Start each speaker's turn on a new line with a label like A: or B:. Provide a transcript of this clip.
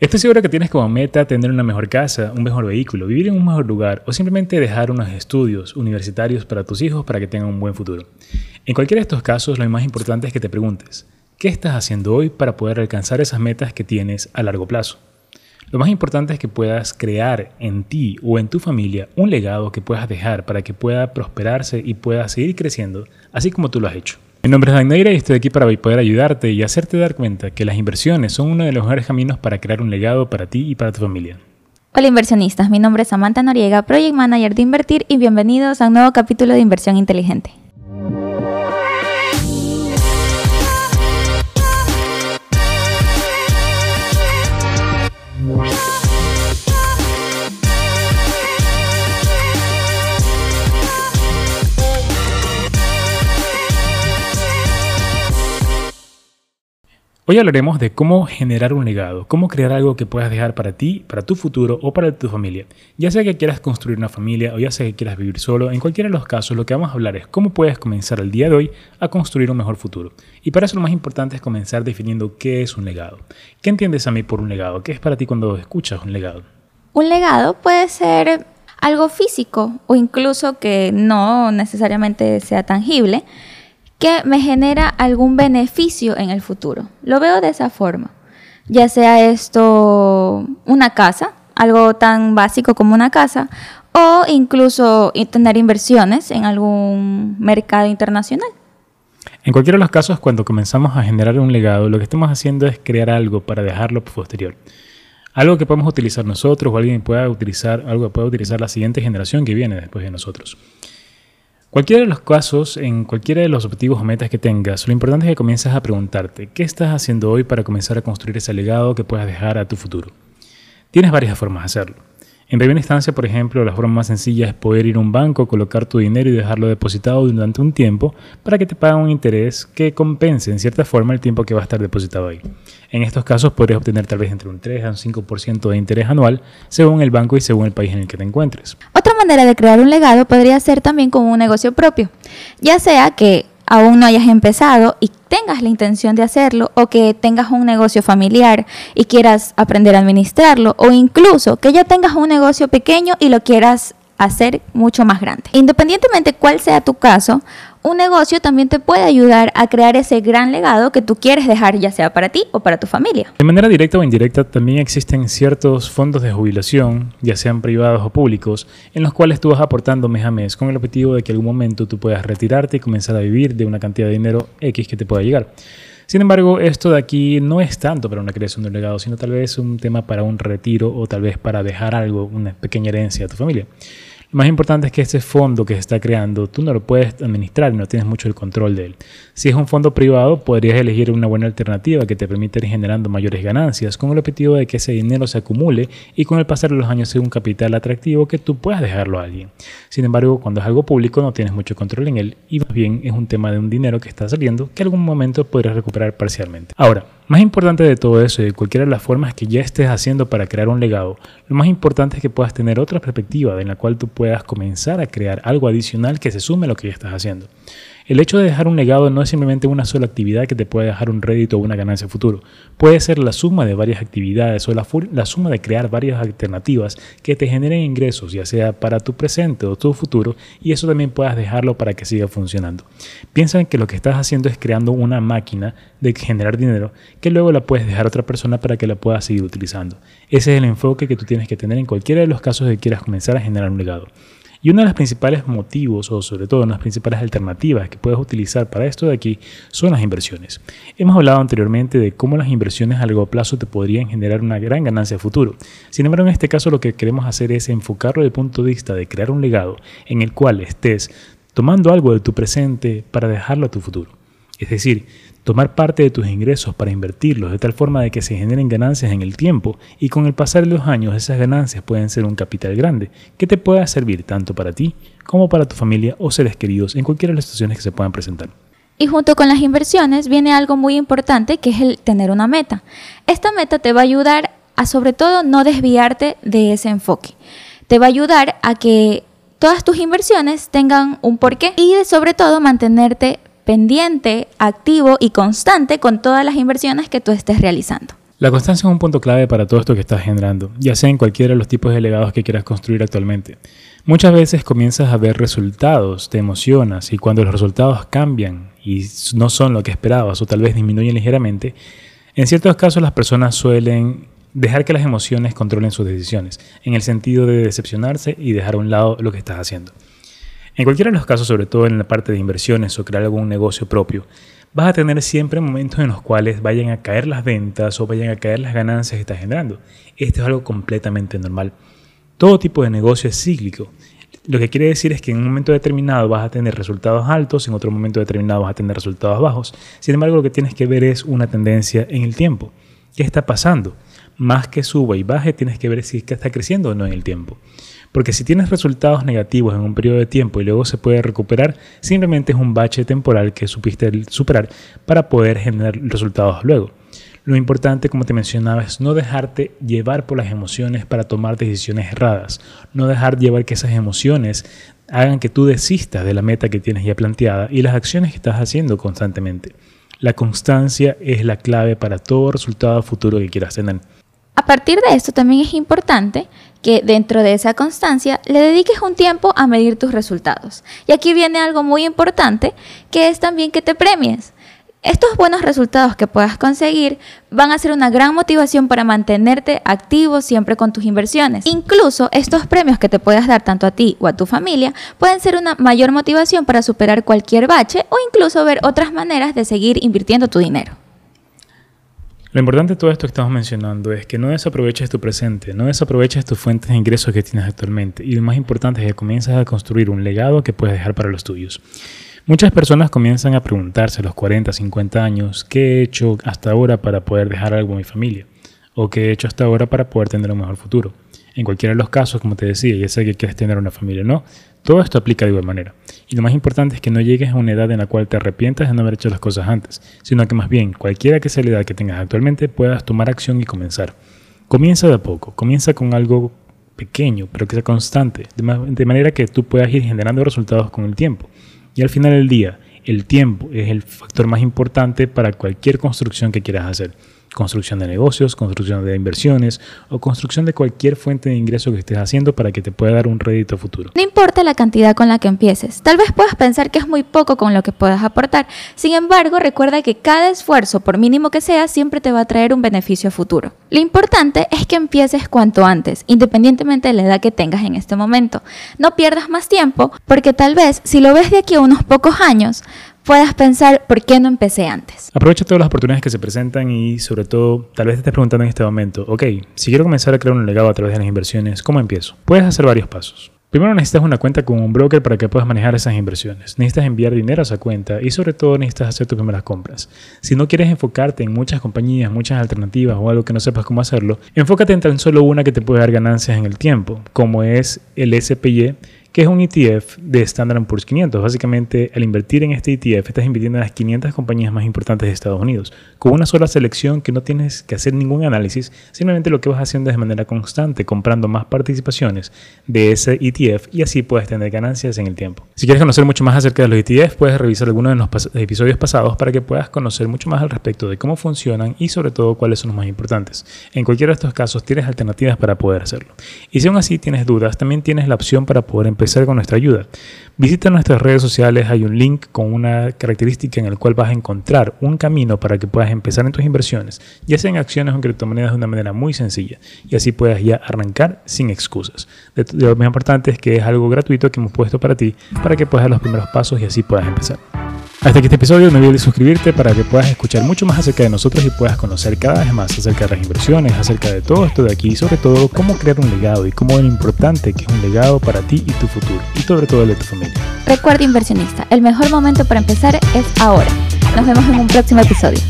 A: Estoy seguro que tienes como meta tener una mejor casa, un mejor vehículo, vivir en un mejor lugar o simplemente dejar unos estudios universitarios para tus hijos para que tengan un buen futuro. En cualquiera de estos casos, lo más importante es que te preguntes, ¿qué estás haciendo hoy para poder alcanzar esas metas que tienes a largo plazo? Lo más importante es que puedas crear en ti o en tu familia un legado que puedas dejar para que pueda prosperarse y pueda seguir creciendo, así como tú lo has hecho. Mi nombre es Dan y estoy aquí para poder ayudarte y hacerte dar cuenta que las inversiones son uno de los mejores caminos para crear un legado para ti y para tu familia.
B: Hola inversionistas, mi nombre es Samantha Noriega, Project Manager de Invertir y bienvenidos a un nuevo capítulo de Inversión Inteligente.
A: Hoy hablaremos de cómo generar un legado, cómo crear algo que puedas dejar para ti, para tu futuro o para tu familia. Ya sea que quieras construir una familia o ya sea que quieras vivir solo, en cualquiera de los casos lo que vamos a hablar es cómo puedes comenzar el día de hoy a construir un mejor futuro. Y para eso lo más importante es comenzar definiendo qué es un legado. ¿Qué entiendes a mí por un legado? ¿Qué es para ti cuando escuchas un legado?
B: Un legado puede ser algo físico o incluso que no necesariamente sea tangible que me genera algún beneficio en el futuro. Lo veo de esa forma. Ya sea esto una casa, algo tan básico como una casa, o incluso tener inversiones en algún mercado internacional.
A: En cualquiera de los casos, cuando comenzamos a generar un legado, lo que estamos haciendo es crear algo para dejarlo posterior. Algo que podemos utilizar nosotros o alguien pueda utilizar, algo que pueda utilizar la siguiente generación que viene después de nosotros. Cualquiera de los casos, en cualquiera de los objetivos o metas que tengas, lo importante es que comiences a preguntarte, ¿qué estás haciendo hoy para comenzar a construir ese legado que puedas dejar a tu futuro? Tienes varias formas de hacerlo. En primera instancia, por ejemplo, la forma más sencilla es poder ir a un banco, colocar tu dinero y dejarlo depositado durante un tiempo para que te paguen un interés que compense en cierta forma el tiempo que va a estar depositado ahí. En estos casos podrías obtener tal vez entre un 3 a un 5% de interés anual según el banco y según el país en el que te encuentres.
B: Otra manera de crear un legado podría ser también como un negocio propio, ya sea que aún no hayas empezado y tengas la intención de hacerlo o que tengas un negocio familiar y quieras aprender a administrarlo o incluso que ya tengas un negocio pequeño y lo quieras hacer mucho más grande. Independientemente cuál sea tu caso, un negocio también te puede ayudar a crear ese gran legado que tú quieres dejar, ya sea para ti o para tu familia.
A: De manera directa o indirecta, también existen ciertos fondos de jubilación, ya sean privados o públicos, en los cuales tú vas aportando mes a mes con el objetivo de que en algún momento tú puedas retirarte y comenzar a vivir de una cantidad de dinero X que te pueda llegar. Sin embargo, esto de aquí no es tanto para una creación de un legado, sino tal vez un tema para un retiro o tal vez para dejar algo, una pequeña herencia a tu familia. Lo más importante es que ese fondo que se está creando, tú no lo puedes administrar, no tienes mucho el control de él. Si es un fondo privado, podrías elegir una buena alternativa que te permita ir generando mayores ganancias con el objetivo de que ese dinero se acumule y con el pasar de los años sea un capital atractivo que tú puedas dejarlo a alguien. Sin embargo, cuando es algo público no tienes mucho control en él y más bien es un tema de un dinero que está saliendo que algún momento podrías recuperar parcialmente. Ahora, más importante de todo eso y de cualquiera de las formas que ya estés haciendo para crear un legado, lo más importante es que puedas tener otra perspectiva en la cual tú puedas comenzar a crear algo adicional que se sume a lo que ya estás haciendo. El hecho de dejar un legado no es simplemente una sola actividad que te puede dejar un rédito o una ganancia futuro. Puede ser la suma de varias actividades o la, suma de crear varias alternativas que te generen ingresos, ya sea para tu presente o tu futuro, y eso también puedas dejarlo para que siga funcionando. Piensa en que lo que estás haciendo es creando una máquina de generar dinero que luego la puedes dejar a otra persona para que la pueda seguir utilizando. Ese es el enfoque que tú tienes que tener en cualquiera de los casos que quieras comenzar a generar un legado. Y uno de los principales motivos, o sobre todo una de las principales alternativas que puedes utilizar para esto de aquí, son las inversiones. Hemos hablado anteriormente de cómo las inversiones a largo plazo te podrían generar una gran ganancia a futuro. Sin embargo, en este caso lo que queremos hacer es enfocarlo desde el punto de vista de crear un legado en el cual estés tomando algo de tu presente para dejarlo a tu futuro. Es decir, tomar parte de tus ingresos para invertirlos de tal forma de que se generen ganancias en el tiempo y con el pasar de los años esas ganancias pueden ser un capital grande que te pueda servir tanto para ti como para tu familia o seres queridos en cualquiera de las situaciones que se puedan presentar.
B: Y junto con las inversiones viene algo muy importante que es el tener una meta. Esta meta te va a ayudar a sobre todo no desviarte de ese enfoque. Te va a ayudar a que todas tus inversiones tengan un porqué y sobre todo mantenerte pendiente, activo y constante con todas las inversiones que tú estés realizando.
A: La constancia es un punto clave para todo esto que estás generando, ya sea en cualquiera de los tipos de legados que quieras construir actualmente. Muchas veces comienzas a ver resultados, te emocionas y cuando los resultados cambian y no son lo que esperabas o tal vez disminuyen ligeramente, en ciertos casos las personas suelen dejar que las emociones controlen sus decisiones, en el sentido de decepcionarse y dejar a un lado lo que estás haciendo. En cualquiera de los casos, sobre todo en la parte de inversiones o crear algún negocio propio, vas a tener siempre momentos en los cuales vayan a caer las ventas o vayan a caer las ganancias que estás generando. Esto es algo completamente normal. Todo tipo de negocio es cíclico. Lo que quiere decir es que en un momento determinado vas a tener resultados altos, en otro momento determinado vas a tener resultados bajos. Sin embargo, lo que tienes que ver es una tendencia en el tiempo. ¿Qué está pasando? Más que suba y baje, tienes que ver si está creciendo o no en el tiempo. Porque si tienes resultados negativos en un periodo de tiempo y luego se puede recuperar, simplemente es un bache temporal que supiste superar para poder generar resultados luego. Lo importante, como te mencionaba, es no dejarte llevar por las emociones para tomar decisiones erradas. No dejar llevar que esas emociones hagan que tú desistas de la meta que tienes ya planteada y las acciones que estás haciendo constantemente. La constancia es la clave para todo resultado futuro que quieras tener.
B: A partir de esto también es importante que dentro de esa constancia le dediques un tiempo a medir tus resultados. Y aquí viene algo muy importante, que es también que te premies. Estos buenos resultados que puedas conseguir van a ser una gran motivación para mantenerte activo siempre con tus inversiones. Incluso estos premios que te puedas dar tanto a ti o a tu familia pueden ser una mayor motivación para superar cualquier bache o incluso ver otras maneras de seguir invirtiendo tu dinero.
A: Lo importante de todo esto que estamos mencionando es que no desaproveches tu presente, no desaproveches tus fuentes de ingresos que tienes actualmente y lo más importante es que comiences a construir un legado que puedes dejar para los tuyos. Muchas personas comienzan a preguntarse a los 40, 50 años, ¿qué he hecho hasta ahora para poder dejar algo a mi familia? ¿O qué he hecho hasta ahora para poder tener un mejor futuro? En cualquiera de los casos, como te decía, ya sé que quieres tener una familia o no, todo esto aplica de igual manera. Y lo más importante es que no llegues a una edad en la cual te arrepientas de no haber hecho las cosas antes, sino que más bien, cualquiera que sea la edad que tengas actualmente, puedas tomar acción y comenzar. Comienza de a poco, comienza con algo pequeño, pero que sea constante, de manera que tú puedas ir generando resultados con el tiempo. Y al final del día, el tiempo es el factor más importante para cualquier construcción que quieras hacer construcción de negocios, construcción de inversiones o construcción de cualquier fuente de ingreso que estés haciendo para que te pueda dar un rédito futuro.
B: No importa la cantidad con la que empieces, tal vez puedas pensar que es muy poco con lo que puedas aportar, sin embargo recuerda que cada esfuerzo, por mínimo que sea, siempre te va a traer un beneficio futuro. Lo importante es que empieces cuanto antes, independientemente de la edad que tengas en este momento. No pierdas más tiempo porque tal vez si lo ves de aquí a unos pocos años, puedas pensar por qué no empecé antes.
A: Aprovecha todas las oportunidades que se presentan y sobre todo, tal vez te estés preguntando en este momento, ok, si quiero comenzar a crear un legado a través de las inversiones, ¿cómo empiezo? Puedes hacer varios pasos. Primero necesitas una cuenta con un broker para que puedas manejar esas inversiones. Necesitas enviar dinero a esa cuenta y sobre todo necesitas hacer tus primeras compras. Si no quieres enfocarte en muchas compañías, muchas alternativas o algo que no sepas cómo hacerlo, enfócate en tan solo una que te puede dar ganancias en el tiempo, como es el SPY que es un ETF de Standard Poor's 500. Básicamente, al invertir en este ETF, estás invirtiendo en las 500 compañías más importantes de Estados Unidos, con una sola selección que no tienes que hacer ningún análisis, simplemente lo que vas haciendo es de manera constante, comprando más participaciones de ese ETF y así puedes tener ganancias en el tiempo. Si quieres conocer mucho más acerca de los ETF, puedes revisar algunos de los episodios pasados para que puedas conocer mucho más al respecto de cómo funcionan y sobre todo cuáles son los más importantes. En cualquiera de estos casos tienes alternativas para poder hacerlo. Y si aún así tienes dudas, también tienes la opción para poder empezar con nuestra ayuda. Visita nuestras redes sociales, hay un link con una característica en el cual vas a encontrar un camino para que puedas empezar en tus inversiones, ya sea en acciones o en criptomonedas de una manera muy sencilla y así puedas ya arrancar sin excusas. Lo más importante es que es algo gratuito que hemos puesto para ti para que puedas dar los primeros pasos y así puedas empezar. Hasta aquí este episodio, no olvides suscribirte para que puedas escuchar mucho más acerca de nosotros y puedas conocer cada vez más acerca de las inversiones, acerca de todo esto de aquí y sobre todo cómo crear un legado y cómo es importante que es un legado para ti y tu futuro y sobre todo el de tu familia.
B: Recuerda inversionista, el mejor momento para empezar es ahora. Nos vemos en un próximo episodio.